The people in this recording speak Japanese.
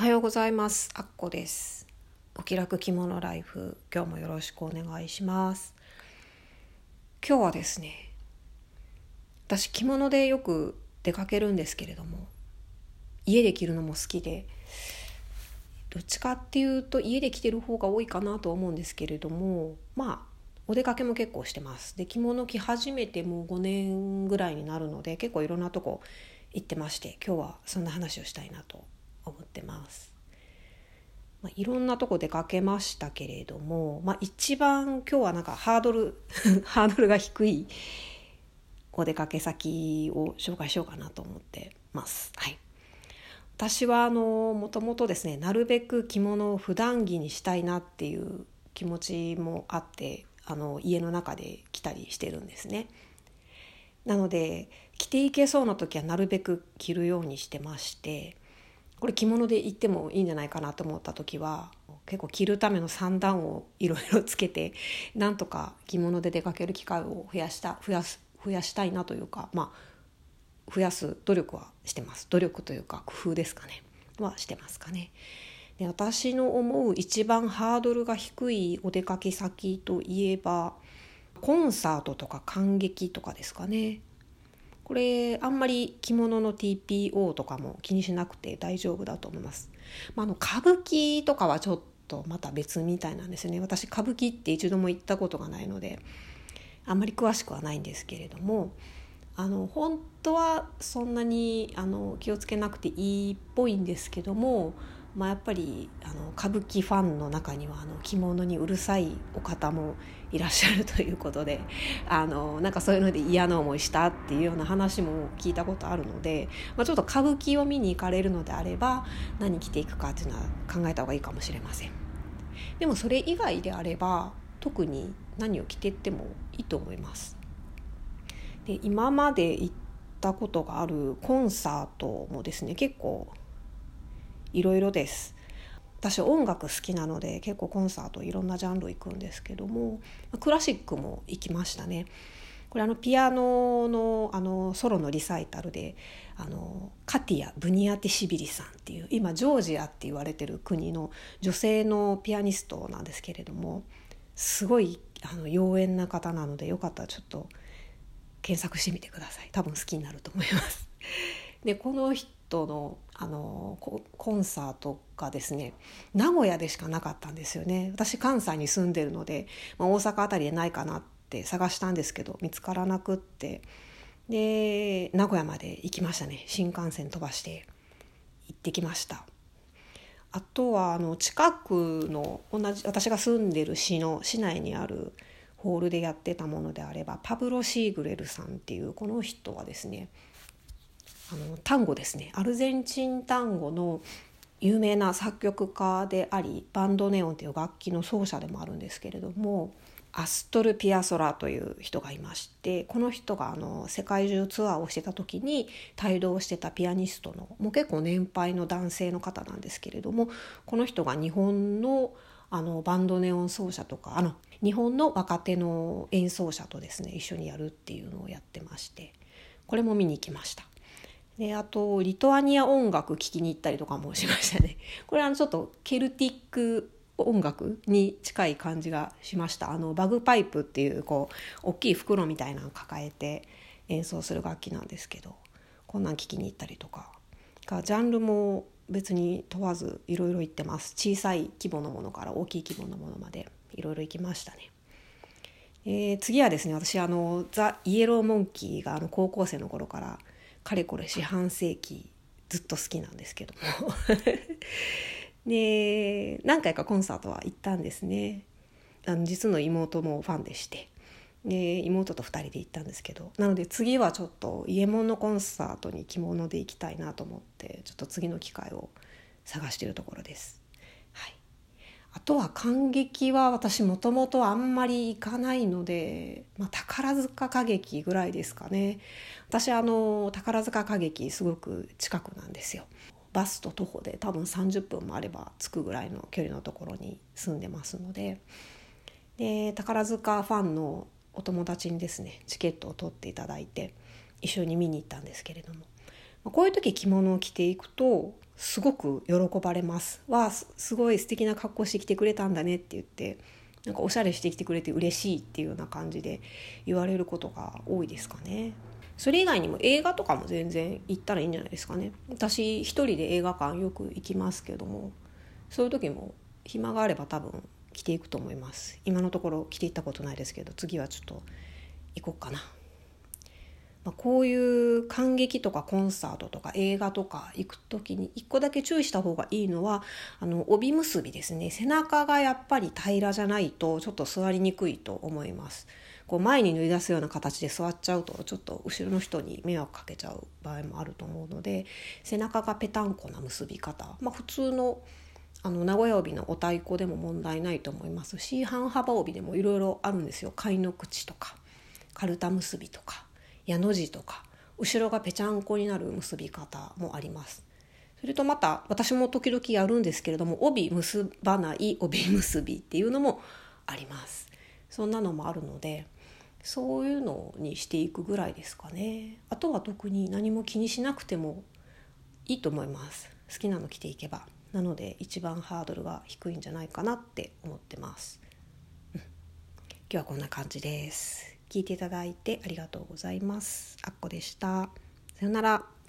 おはようございます。あっこです。お気楽着物ライフ今日もよろしくお願いします。今日はですね私着物でよく出かけるんですけれども家で着るのも好きでどっちかっていうと家で着てる方が多いかなと思うんですけれどもまあお出かけも結構してます。で着物着始めてもう5年ぐらいになるので結構いろんなとこ行ってまして今日はそんな話をしたいなとってます。まあ、いろんなとこ出かけましたけれども、まあ、一番今日はなんかハードル ハードルが低いお出かけ先を紹介しようかなと思ってます。はい私はあのもともとですねなるべく着物を普段着にしたいなっていう気持ちもあってあの家の中で着たりしてるんですね。なので着ていけそうな時はなるべく着るようにしてましてこれ着物で行ってもいいんじゃないかなと思った時は結構着るための三段をいろいろつけてなんとか着物で出かける機会を増やした増やす増やしたいなというかまあ増やす努力はしてます。努力というか工夫ですかね。はしてますかね。で私の思う一番ハードルが低いお出かけ先といえばコンサートとか感激とかですかね。これあんまり着物の TPO とかも気にしなくて大丈夫だと思います、まあ、の歌舞伎とかはちょっとまた別みたいなんですね。私歌舞伎って一度も行ったことがないのであんまり詳しくはないんですけれどもあの本当はそんなにあの気をつけなくていいっぽいんですけどもまあ、やっぱりあの歌舞伎ファンの中にはあの着物にうるさいお方もいらっしゃるということで あのなんかそういうので嫌な思いしたっていうような話も聞いたことあるので、まあ、ちょっと歌舞伎を見に行かれるのであれば何着ていくかっていうのは考えた方がいいかもしれません。でもそれ以外であれば特に何を着ていってもいいと思います。で今まで行ったことがあるコンサートもですね結構いろいろです。私音楽好きなので結構コンサートいろんなジャンル行くんですけどもクラシックも行きましたね。これあのピアノのあのソロのリサイタルであのカティア・ブニアティシビリさんっていう今ジョージアって言われてる国の女性のピアニストなんですけれどもすごいあの妖艶な方なのでよかったらちょっと検索してみてください。多分好きになると思います。でこの人のあのコンサートがですね名古屋でしかなかったんですよね。私関西に住んでるので、まあ、大阪辺りでないかなって探したんですけど見つからなくって。で名古屋まで行きましたね。新幹線飛ばして。行ってきました。あとはあの近くの同じ私が住んでる市の市内にあるホールでやってたものであればパブロ・シーグレルさんっていうこの人はですねあの単語ですねアルゼンチン単語の有名な作曲家でありバンドネオンという楽器の奏者でもあるんですけれどもアストル・ピアソラという人がいましてこの人があの世界中ツアーをしてた時に帯同してたピアニストのもう結構年配の男性の方なんですけれどもこの人が日本のあのバンドネオン奏者とかあの日本の若手の演奏者とですね一緒にやるっていうのをやってましてこれも見に行きました。であとリトアニア音楽聴きに行ったりとかもしましたね。これはちょっとケルティック音楽に近い感じがしましたあのバグパイプっていうこう大きい袋みたいなの抱えて演奏する楽器なんですけどこんなん聴きに行ったりとかジャンルも別に問わずいろいろ行ってます小さい規模のものから大きい規模のものまでいろいろ行きましたね。えー、次はですね私あのザ・イエローモンキーがあの高校生の頃からかれこれ四半世紀ずっと好きなんですけども。で何回かコンサートは行ったんですね。あの実の妹もファンでして。で妹と2人で行ったんですけど。なので次はちょっと伊右衛門のコンサートに着物で行きたいなと思ってちょっと次の機会を探しているところです。あとは感激は私もともとあんまり行かないので、まあ、宝塚歌劇ぐらいですかね。私あの宝塚歌劇すごく近くなんですよ。バスと徒歩で多分30分もあれば着くぐらいの距離のところに住んでますので。で宝塚ファンのお友達にですねチケットを取っていただいて一緒に見に行ったんですけれども。こういう時着物を着ていくとすごく喜ばれますわすごい素敵な格好してきてくれたんだねって言ってなんかおしゃれしてきてくれて嬉しいっていうような感じで言われることが多いですかね。それ以外にも映画とかも全然行ったらいいんじゃないですかね。私一人で映画館よく行きますけどもそういう時も暇があれば多分着ていくと思います。今のところ着ていったことないですけど次はちょっと行こうかな。まあ、こういう感激とかコンサートとか映画とか行く時に一個だけ注意した方がいいのはあの帯結びですね。背中がやっぱり平らじゃないとちょっと座りにくいと思います。こう前に塗り出すような形で座っちゃうとちょっと後ろの人に迷惑かけちゃう場合もあると思うので背中がぺたんこな結び方、まあ、普通のあの名古屋帯のお太鼓でも問題ないと思いますし半幅帯でもいろいろあるんですよ。貝の口とかかるた結びとか。矢の字とか後ろがぺちゃんこになる結び方もあります。それとまた私も時々やるんですけれども帯結ばない帯結びっていうのもあります。そんなのもあるのでそういうのにしていくぐらいですかね。あとは特に何も気にしなくてもいいと思います。好きなの着ていけば。なので一番ハードルが低いんじゃないかなって思ってます。うん、今日はこんな感じです。聞いていただいてありがとうございます。あっこでした。さよなら。